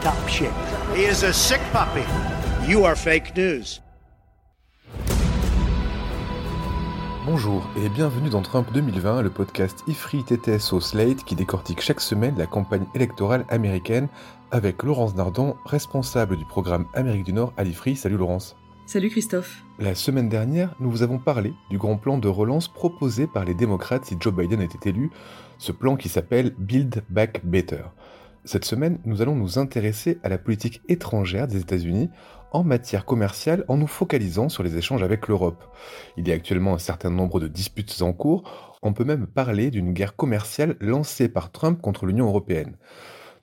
top shape. He is a sick puppy. You are fake news. Bonjour et bienvenue dans Trump 2020, le podcast IFRI TTSO Slate qui décortique chaque semaine la campagne électorale américaine avec Laurence Nardon, responsable du programme Amérique du Nord à l'IFRI. Salut Laurence. Salut Christophe. La semaine dernière, nous vous avons parlé du grand plan de relance proposé par les démocrates si Joe Biden était élu, ce plan qui s'appelle Build Back Better. Cette semaine, nous allons nous intéresser à la politique étrangère des États-Unis en matière commerciale en nous focalisant sur les échanges avec l'Europe. Il y a actuellement un certain nombre de disputes en cours, on peut même parler d'une guerre commerciale lancée par Trump contre l'Union européenne.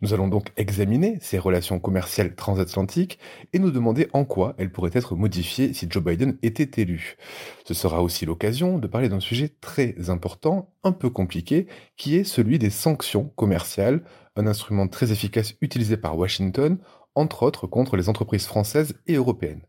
Nous allons donc examiner ces relations commerciales transatlantiques et nous demander en quoi elles pourraient être modifiées si Joe Biden était élu. Ce sera aussi l'occasion de parler d'un sujet très important, un peu compliqué, qui est celui des sanctions commerciales, un instrument très efficace utilisé par Washington, entre autres contre les entreprises françaises et européennes.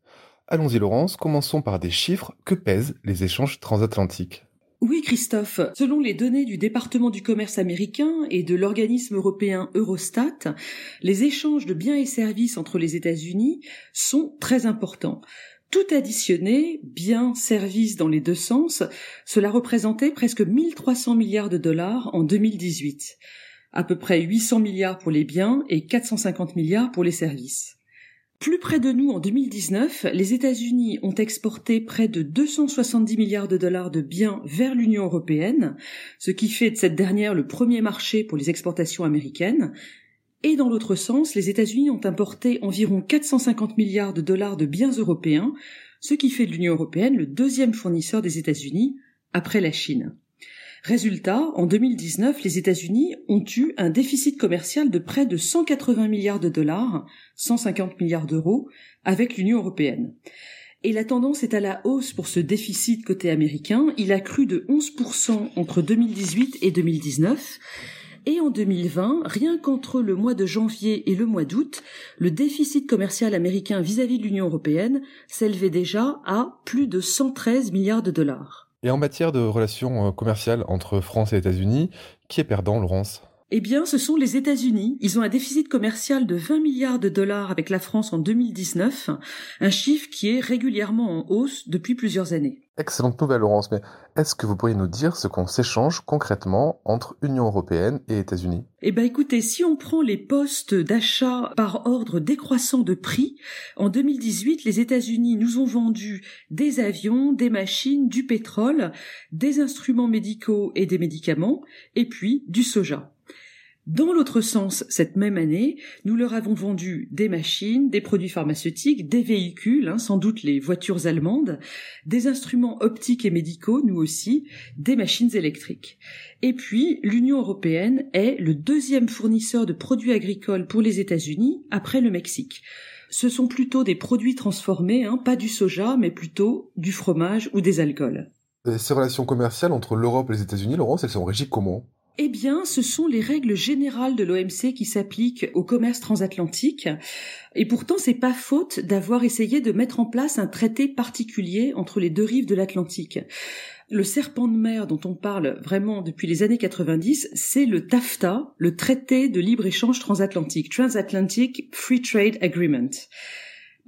Allons-y Laurence, commençons par des chiffres. Que pèsent les échanges transatlantiques? Oui Christophe, selon les données du département du commerce américain et de l'organisme européen Eurostat, les échanges de biens et services entre les États-Unis sont très importants. Tout additionné, biens, services dans les deux sens, cela représentait presque 1300 milliards de dollars en 2018. À peu près 800 milliards pour les biens et 450 milliards pour les services. Plus près de nous en 2019, les États-Unis ont exporté près de 270 milliards de dollars de biens vers l'Union européenne, ce qui fait de cette dernière le premier marché pour les exportations américaines. Et dans l'autre sens, les États-Unis ont importé environ 450 milliards de dollars de biens européens, ce qui fait de l'Union européenne le deuxième fournisseur des États-Unis après la Chine. Résultat, en 2019, les États-Unis ont eu un déficit commercial de près de 180 milliards de dollars, 150 milliards d'euros, avec l'Union européenne. Et la tendance est à la hausse pour ce déficit côté américain. Il a cru de 11% entre 2018 et 2019. Et en 2020, rien qu'entre le mois de janvier et le mois d'août, le déficit commercial américain vis-à-vis de l'Union européenne s'élevait déjà à plus de 113 milliards de dollars. Et en matière de relations euh, commerciales entre France et États-Unis, qui est perdant Laurence? Eh bien, ce sont les États-Unis. Ils ont un déficit commercial de 20 milliards de dollars avec la France en 2019, un chiffre qui est régulièrement en hausse depuis plusieurs années. Excellente nouvelle Laurence, mais est-ce que vous pourriez nous dire ce qu'on s'échange concrètement entre Union européenne et États-Unis? Eh ben écoutez, si on prend les postes d'achat par ordre décroissant de prix, en 2018, les États-Unis nous ont vendu des avions, des machines, du pétrole, des instruments médicaux et des médicaments, et puis du soja. Dans l'autre sens, cette même année, nous leur avons vendu des machines, des produits pharmaceutiques, des véhicules, hein, sans doute les voitures allemandes, des instruments optiques et médicaux, nous aussi, des machines électriques. Et puis, l'Union européenne est le deuxième fournisseur de produits agricoles pour les États-Unis après le Mexique. Ce sont plutôt des produits transformés, hein, pas du soja, mais plutôt du fromage ou des alcools. Et Ces relations commerciales entre l'Europe et les États-Unis, Laurence, elles sont régies comment? Eh bien, ce sont les règles générales de l'OMC qui s'appliquent au commerce transatlantique. Et pourtant, c'est pas faute d'avoir essayé de mettre en place un traité particulier entre les deux rives de l'Atlantique. Le serpent de mer dont on parle vraiment depuis les années 90, c'est le TAFTA, le traité de libre-échange transatlantique, Transatlantic Free Trade Agreement.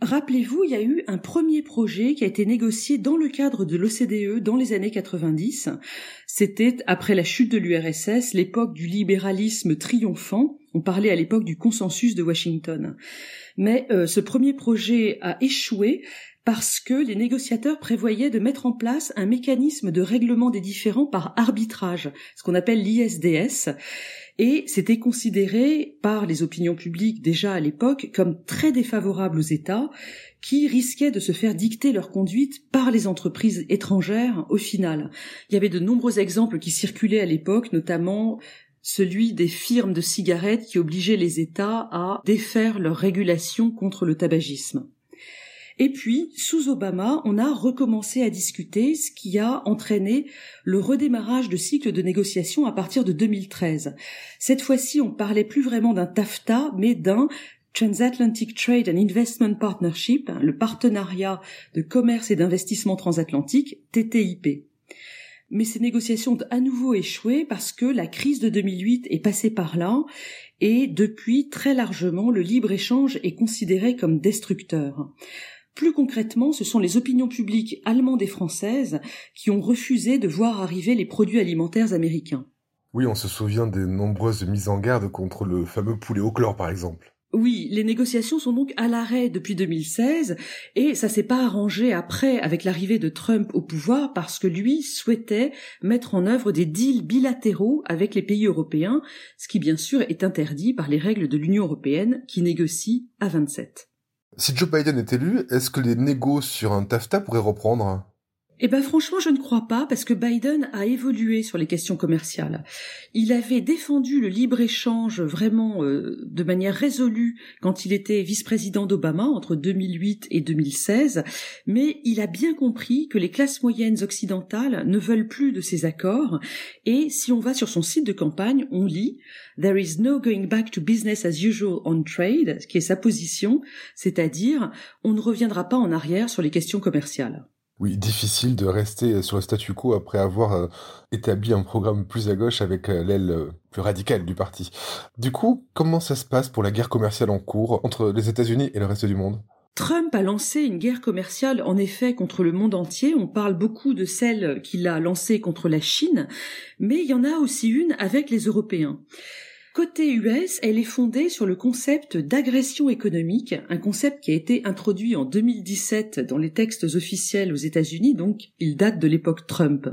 Rappelez-vous, il y a eu un premier projet qui a été négocié dans le cadre de l'OCDE dans les années 90. C'était après la chute de l'URSS, l'époque du libéralisme triomphant. On parlait à l'époque du consensus de Washington. Mais euh, ce premier projet a échoué parce que les négociateurs prévoyaient de mettre en place un mécanisme de règlement des différends par arbitrage, ce qu'on appelle l'ISDS, et c'était considéré par les opinions publiques déjà à l'époque comme très défavorable aux États qui risquaient de se faire dicter leur conduite par les entreprises étrangères au final. Il y avait de nombreux exemples qui circulaient à l'époque, notamment celui des firmes de cigarettes qui obligeaient les États à défaire leurs régulations contre le tabagisme. Et puis, sous Obama, on a recommencé à discuter, ce qui a entraîné le redémarrage de cycle de négociations à partir de 2013. Cette fois-ci, on parlait plus vraiment d'un TAFTA, mais d'un Transatlantic Trade and Investment Partnership, le partenariat de commerce et d'investissement transatlantique, TTIP. Mais ces négociations ont à nouveau échoué parce que la crise de 2008 est passée par là et depuis très largement le libre-échange est considéré comme destructeur. Plus concrètement, ce sont les opinions publiques allemandes et françaises qui ont refusé de voir arriver les produits alimentaires américains. Oui, on se souvient des nombreuses mises en garde contre le fameux poulet au chlore, par exemple. Oui, les négociations sont donc à l'arrêt depuis 2016 et ça s'est pas arrangé après avec l'arrivée de Trump au pouvoir parce que lui souhaitait mettre en œuvre des deals bilatéraux avec les pays européens, ce qui bien sûr est interdit par les règles de l'Union européenne qui négocie à 27. Si Joe Biden est élu, est-ce que les négos sur un TAFTA pourraient reprendre? Eh ben franchement, je ne crois pas parce que Biden a évolué sur les questions commerciales. Il avait défendu le libre-échange vraiment euh, de manière résolue quand il était vice-président d'Obama entre 2008 et 2016, mais il a bien compris que les classes moyennes occidentales ne veulent plus de ces accords et si on va sur son site de campagne, on lit There is no going back to business as usual on trade, qui est sa position, c'est-à-dire on ne reviendra pas en arrière sur les questions commerciales. Oui, difficile de rester sur le statu quo après avoir euh, établi un programme plus à gauche avec euh, l'aile euh, plus radicale du parti. Du coup, comment ça se passe pour la guerre commerciale en cours entre les États-Unis et le reste du monde? Trump a lancé une guerre commerciale en effet contre le monde entier. On parle beaucoup de celle qu'il a lancée contre la Chine, mais il y en a aussi une avec les Européens. Côté US, elle est fondée sur le concept d'agression économique, un concept qui a été introduit en 2017 dans les textes officiels aux États-Unis, donc il date de l'époque Trump.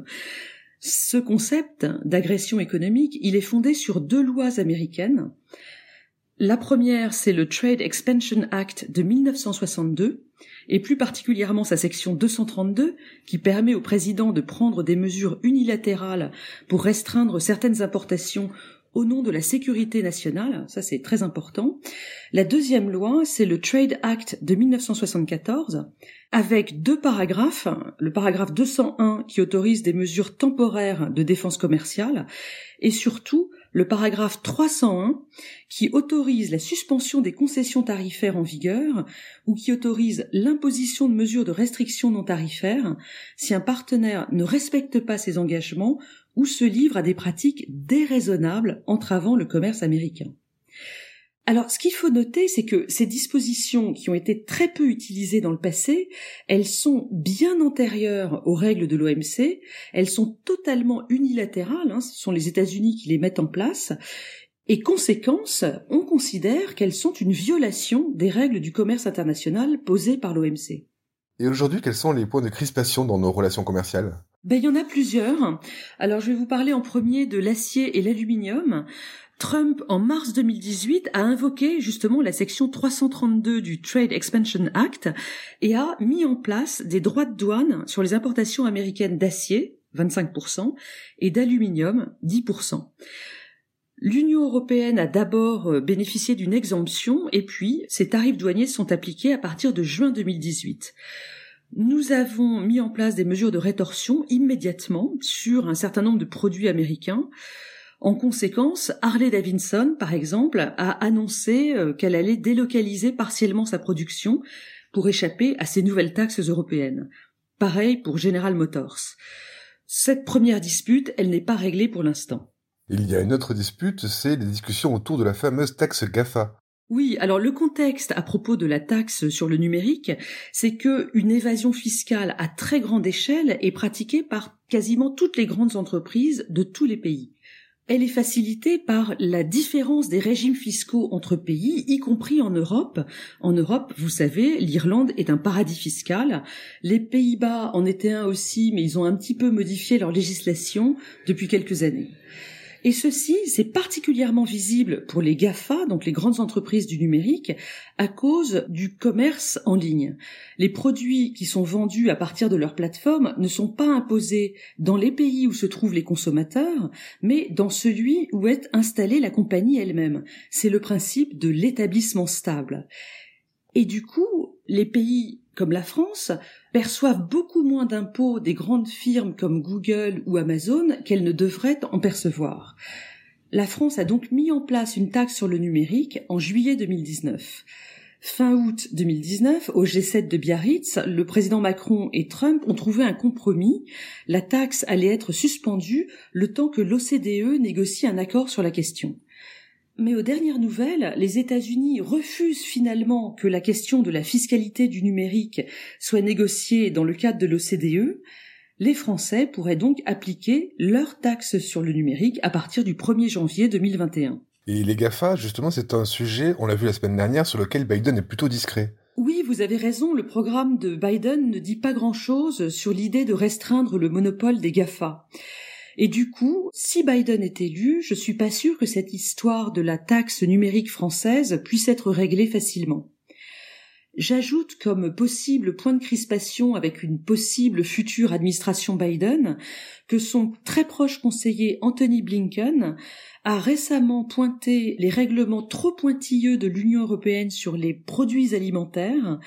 Ce concept d'agression économique, il est fondé sur deux lois américaines. La première, c'est le Trade Expansion Act de 1962, et plus particulièrement sa section 232, qui permet au président de prendre des mesures unilatérales pour restreindre certaines importations au nom de la sécurité nationale, ça c'est très important. La deuxième loi, c'est le Trade Act de 1974, avec deux paragraphes. Le paragraphe 201 qui autorise des mesures temporaires de défense commerciale, et surtout le paragraphe 301 qui autorise la suspension des concessions tarifaires en vigueur ou qui autorise l'imposition de mesures de restriction non tarifaires si un partenaire ne respecte pas ses engagements ou se livre à des pratiques déraisonnables entravant le commerce américain. Alors, ce qu'il faut noter, c'est que ces dispositions qui ont été très peu utilisées dans le passé, elles sont bien antérieures aux règles de l'OMC, elles sont totalement unilatérales, hein, ce sont les États-Unis qui les mettent en place, et conséquence, on considère qu'elles sont une violation des règles du commerce international posées par l'OMC. Et aujourd'hui, quels sont les points de crispation dans nos relations commerciales? Ben, il y en a plusieurs. Alors, je vais vous parler en premier de l'acier et l'aluminium. Trump, en mars 2018, a invoqué justement la section 332 du Trade Expansion Act et a mis en place des droits de douane sur les importations américaines d'acier, 25%, et d'aluminium, 10%. L'Union européenne a d'abord euh, bénéficié d'une exemption et puis ces tarifs douaniers sont appliqués à partir de juin 2018 nous avons mis en place des mesures de rétorsion immédiatement sur un certain nombre de produits américains. En conséquence, Harley Davidson, par exemple, a annoncé euh, qu'elle allait délocaliser partiellement sa production pour échapper à ces nouvelles taxes européennes. Pareil pour General Motors. Cette première dispute, elle n'est pas réglée pour l'instant. Il y a une autre dispute, c'est les discussions autour de la fameuse taxe GAFA. Oui, alors le contexte à propos de la taxe sur le numérique, c'est que une évasion fiscale à très grande échelle est pratiquée par quasiment toutes les grandes entreprises de tous les pays. Elle est facilitée par la différence des régimes fiscaux entre pays, y compris en Europe. En Europe, vous savez, l'Irlande est un paradis fiscal. Les Pays-Bas en étaient un aussi, mais ils ont un petit peu modifié leur législation depuis quelques années. Et ceci, c'est particulièrement visible pour les GAFA, donc les grandes entreprises du numérique, à cause du commerce en ligne. Les produits qui sont vendus à partir de leur plateforme ne sont pas imposés dans les pays où se trouvent les consommateurs, mais dans celui où est installée la compagnie elle-même. C'est le principe de l'établissement stable. Et du coup, les pays comme la France perçoivent beaucoup moins d'impôts des grandes firmes comme Google ou Amazon qu'elles ne devraient en percevoir. La France a donc mis en place une taxe sur le numérique en juillet 2019. Fin août 2019, au G7 de Biarritz, le président Macron et Trump ont trouvé un compromis. La taxe allait être suspendue le temps que l'OCDE négocie un accord sur la question. Mais aux dernières nouvelles, les États-Unis refusent finalement que la question de la fiscalité du numérique soit négociée dans le cadre de l'OCDE. Les Français pourraient donc appliquer leur taxe sur le numérique à partir du 1er janvier 2021. Et les GAFA, justement, c'est un sujet, on l'a vu la semaine dernière, sur lequel Biden est plutôt discret. Oui, vous avez raison, le programme de Biden ne dit pas grand-chose sur l'idée de restreindre le monopole des GAFA. Et du coup, si Biden est élu, je suis pas sûr que cette histoire de la taxe numérique française puisse être réglée facilement. J'ajoute comme possible point de crispation avec une possible future administration Biden que son très proche conseiller Anthony Blinken a récemment pointé les règlements trop pointilleux de l'Union européenne sur les produits alimentaires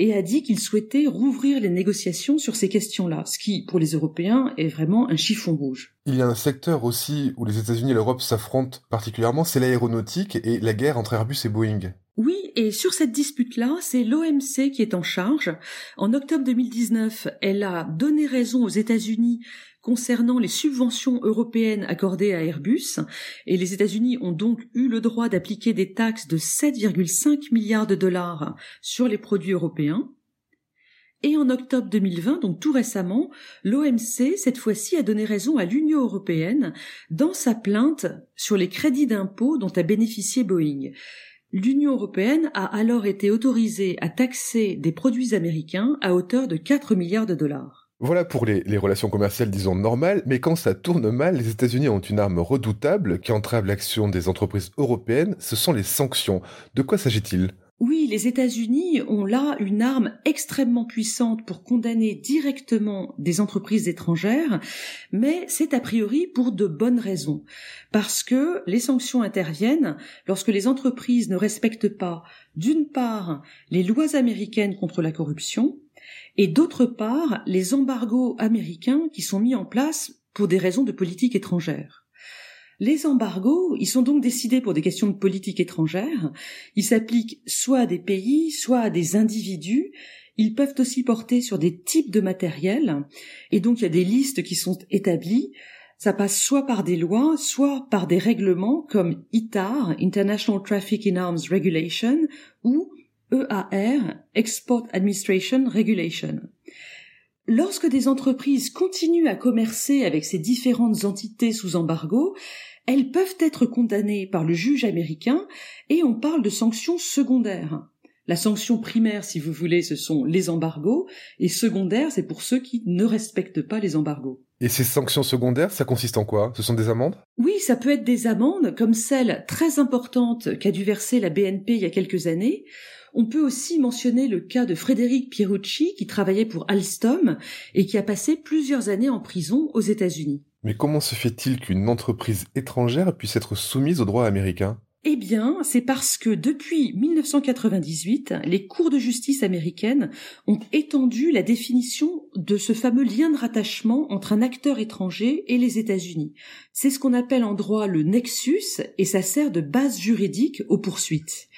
et a dit qu'il souhaitait rouvrir les négociations sur ces questions-là, ce qui, pour les Européens, est vraiment un chiffon rouge. Il y a un secteur aussi où les États-Unis et l'Europe s'affrontent particulièrement, c'est l'aéronautique et la guerre entre Airbus et Boeing. Oui, et sur cette dispute-là, c'est l'OMC qui est en charge. En octobre 2019, elle a donné raison aux États-Unis concernant les subventions européennes accordées à Airbus, et les États-Unis ont donc eu le droit d'appliquer des taxes de 7,5 milliards de dollars sur les produits européens. Et en octobre 2020, donc tout récemment, l'OMC, cette fois-ci, a donné raison à l'Union européenne dans sa plainte sur les crédits d'impôt dont a bénéficié Boeing. L'Union européenne a alors été autorisée à taxer des produits américains à hauteur de 4 milliards de dollars. Voilà pour les, relations commerciales, disons, normales, mais quand ça tourne mal, les États-Unis ont une arme redoutable qui entrave l'action des entreprises européennes, ce sont les sanctions. De quoi s'agit-il? Oui, les États-Unis ont là une arme extrêmement puissante pour condamner directement des entreprises étrangères, mais c'est a priori pour de bonnes raisons. Parce que les sanctions interviennent lorsque les entreprises ne respectent pas, d'une part, les lois américaines contre la corruption, et d'autre part les embargos américains qui sont mis en place pour des raisons de politique étrangère. Les embargos, ils sont donc décidés pour des questions de politique étrangère, ils s'appliquent soit à des pays, soit à des individus, ils peuvent aussi porter sur des types de matériel, et donc il y a des listes qui sont établies, ça passe soit par des lois, soit par des règlements comme ITAR, International Traffic in Arms Regulation, ou EAR, Export Administration Regulation. Lorsque des entreprises continuent à commercer avec ces différentes entités sous embargo, elles peuvent être condamnées par le juge américain et on parle de sanctions secondaires. La sanction primaire, si vous voulez, ce sont les embargos, et secondaire, c'est pour ceux qui ne respectent pas les embargos. Et ces sanctions secondaires, ça consiste en quoi? Ce sont des amendes? Oui, ça peut être des amendes, comme celle très importante qu'a dû verser la BNP il y a quelques années, on peut aussi mentionner le cas de Frédéric Pierucci qui travaillait pour Alstom et qui a passé plusieurs années en prison aux États-Unis. Mais comment se fait-il qu'une entreprise étrangère puisse être soumise aux droits américains eh bien, c'est parce que depuis 1998, les cours de justice américaines ont étendu la définition de ce fameux lien de rattachement entre un acteur étranger et les États-Unis. C'est ce qu'on appelle en droit le nexus et ça sert de base juridique aux poursuites.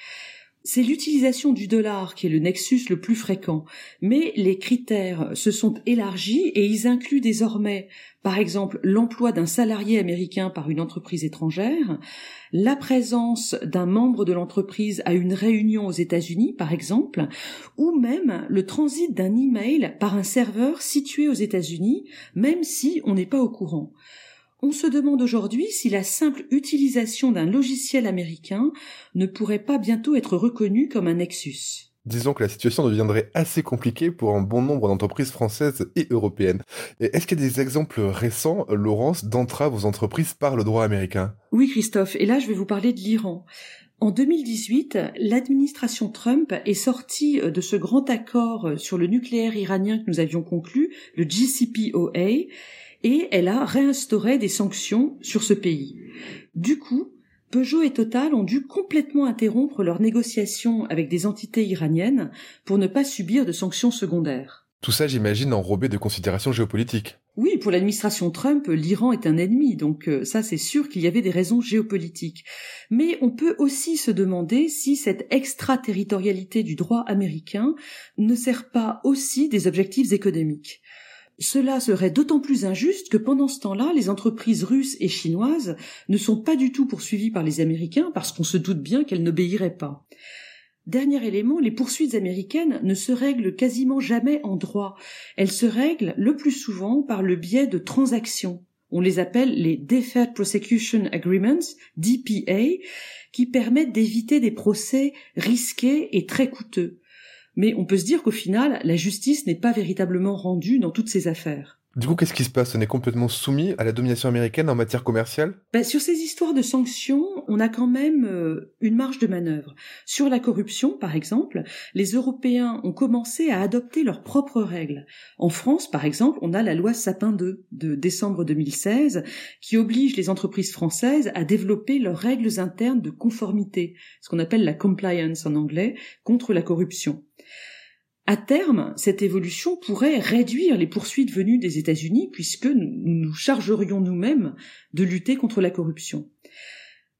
C'est l'utilisation du dollar qui est le nexus le plus fréquent, mais les critères se sont élargis et ils incluent désormais, par exemple, l'emploi d'un salarié américain par une entreprise étrangère, la présence d'un membre de l'entreprise à une réunion aux États-Unis, par exemple, ou même le transit d'un email par un serveur situé aux États-Unis, même si on n'est pas au courant. On se demande aujourd'hui si la simple utilisation d'un logiciel américain ne pourrait pas bientôt être reconnue comme un nexus. disons que la situation deviendrait assez compliquée pour un bon nombre d'entreprises françaises et européennes. Est-ce qu'il y a des exemples récents, Laurence, d'entraves aux entreprises par le droit américain? Oui, Christophe, et là je vais vous parler de l'Iran. En 2018, l'administration Trump est sortie de ce grand accord sur le nucléaire iranien que nous avions conclu, le JCPOA, et elle a réinstauré des sanctions sur ce pays. Du coup, Peugeot et Total ont dû complètement interrompre leurs négociations avec des entités iraniennes pour ne pas subir de sanctions secondaires. Tout ça, j'imagine, enrobé de considérations géopolitiques. Oui, pour l'administration Trump, l'Iran est un ennemi, donc euh, ça c'est sûr qu'il y avait des raisons géopolitiques. Mais on peut aussi se demander si cette extraterritorialité du droit américain ne sert pas aussi des objectifs économiques. Cela serait d'autant plus injuste que pendant ce temps-là, les entreprises russes et chinoises ne sont pas du tout poursuivies par les Américains parce qu'on se doute bien qu'elles n'obéiraient pas. Dernier élément, les poursuites américaines ne se règlent quasiment jamais en droit. Elles se règlent le plus souvent par le biais de transactions. On les appelle les Deferred Prosecution Agreements, DPA, qui permettent d'éviter des procès risqués et très coûteux. Mais on peut se dire qu'au final, la justice n'est pas véritablement rendue dans toutes ces affaires. Du coup, qu'est-ce qui se passe? On est complètement soumis à la domination américaine en matière commerciale? Ben, Sur ces histoires de sanctions, on a quand même euh, une marge de manœuvre. Sur la corruption, par exemple, les Européens ont commencé à adopter leurs propres règles. En France, par exemple, on a la loi Sapin 2 de décembre 2016 qui oblige les entreprises françaises à développer leurs règles internes de conformité, ce qu'on appelle la compliance en anglais, contre la corruption. À terme, cette évolution pourrait réduire les poursuites venues des États-Unis puisque nous nous chargerions nous-mêmes de lutter contre la corruption.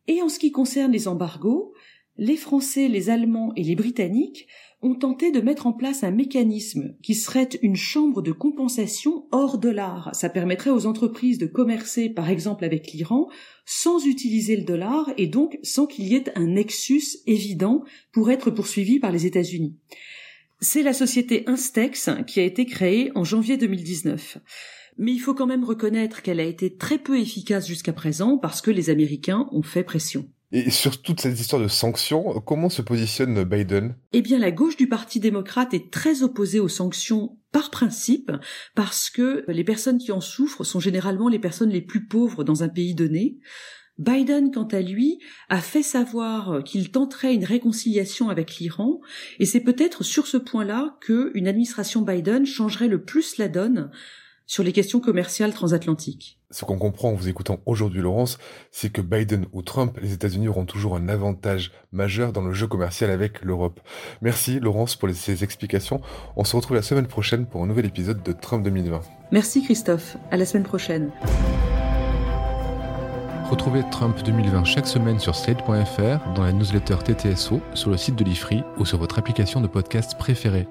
Et en ce qui concerne les embargos, les Français, les Allemands et les Britanniques ont tenté de mettre en place un mécanisme qui serait une chambre de compensation hors dollar. Ça permettrait aux entreprises de commercer, par exemple, avec l'Iran, sans utiliser le dollar et donc sans qu'il y ait un nexus évident pour être poursuivi par les États-Unis. C'est la société Instex qui a été créée en janvier 2019. Mais il faut quand même reconnaître qu'elle a été très peu efficace jusqu'à présent parce que les Américains ont fait pression. Et sur toute cette histoire de sanctions, comment se positionne Biden? Eh bien, la gauche du Parti démocrate est très opposée aux sanctions par principe, parce que les personnes qui en souffrent sont généralement les personnes les plus pauvres dans un pays donné. Biden, quant à lui, a fait savoir qu'il tenterait une réconciliation avec l'Iran, et c'est peut-être sur ce point-là qu'une administration Biden changerait le plus la donne sur les questions commerciales transatlantiques. Ce qu'on comprend en vous écoutant aujourd'hui, Laurence, c'est que Biden ou Trump, les États-Unis auront toujours un avantage majeur dans le jeu commercial avec l'Europe. Merci, Laurence, pour ces explications. On se retrouve la semaine prochaine pour un nouvel épisode de Trump 2020. Merci, Christophe. À la semaine prochaine. Retrouvez Trump 2020 chaque semaine sur slate.fr, dans la newsletter TTSO, sur le site de l'IFRI ou sur votre application de podcast préférée.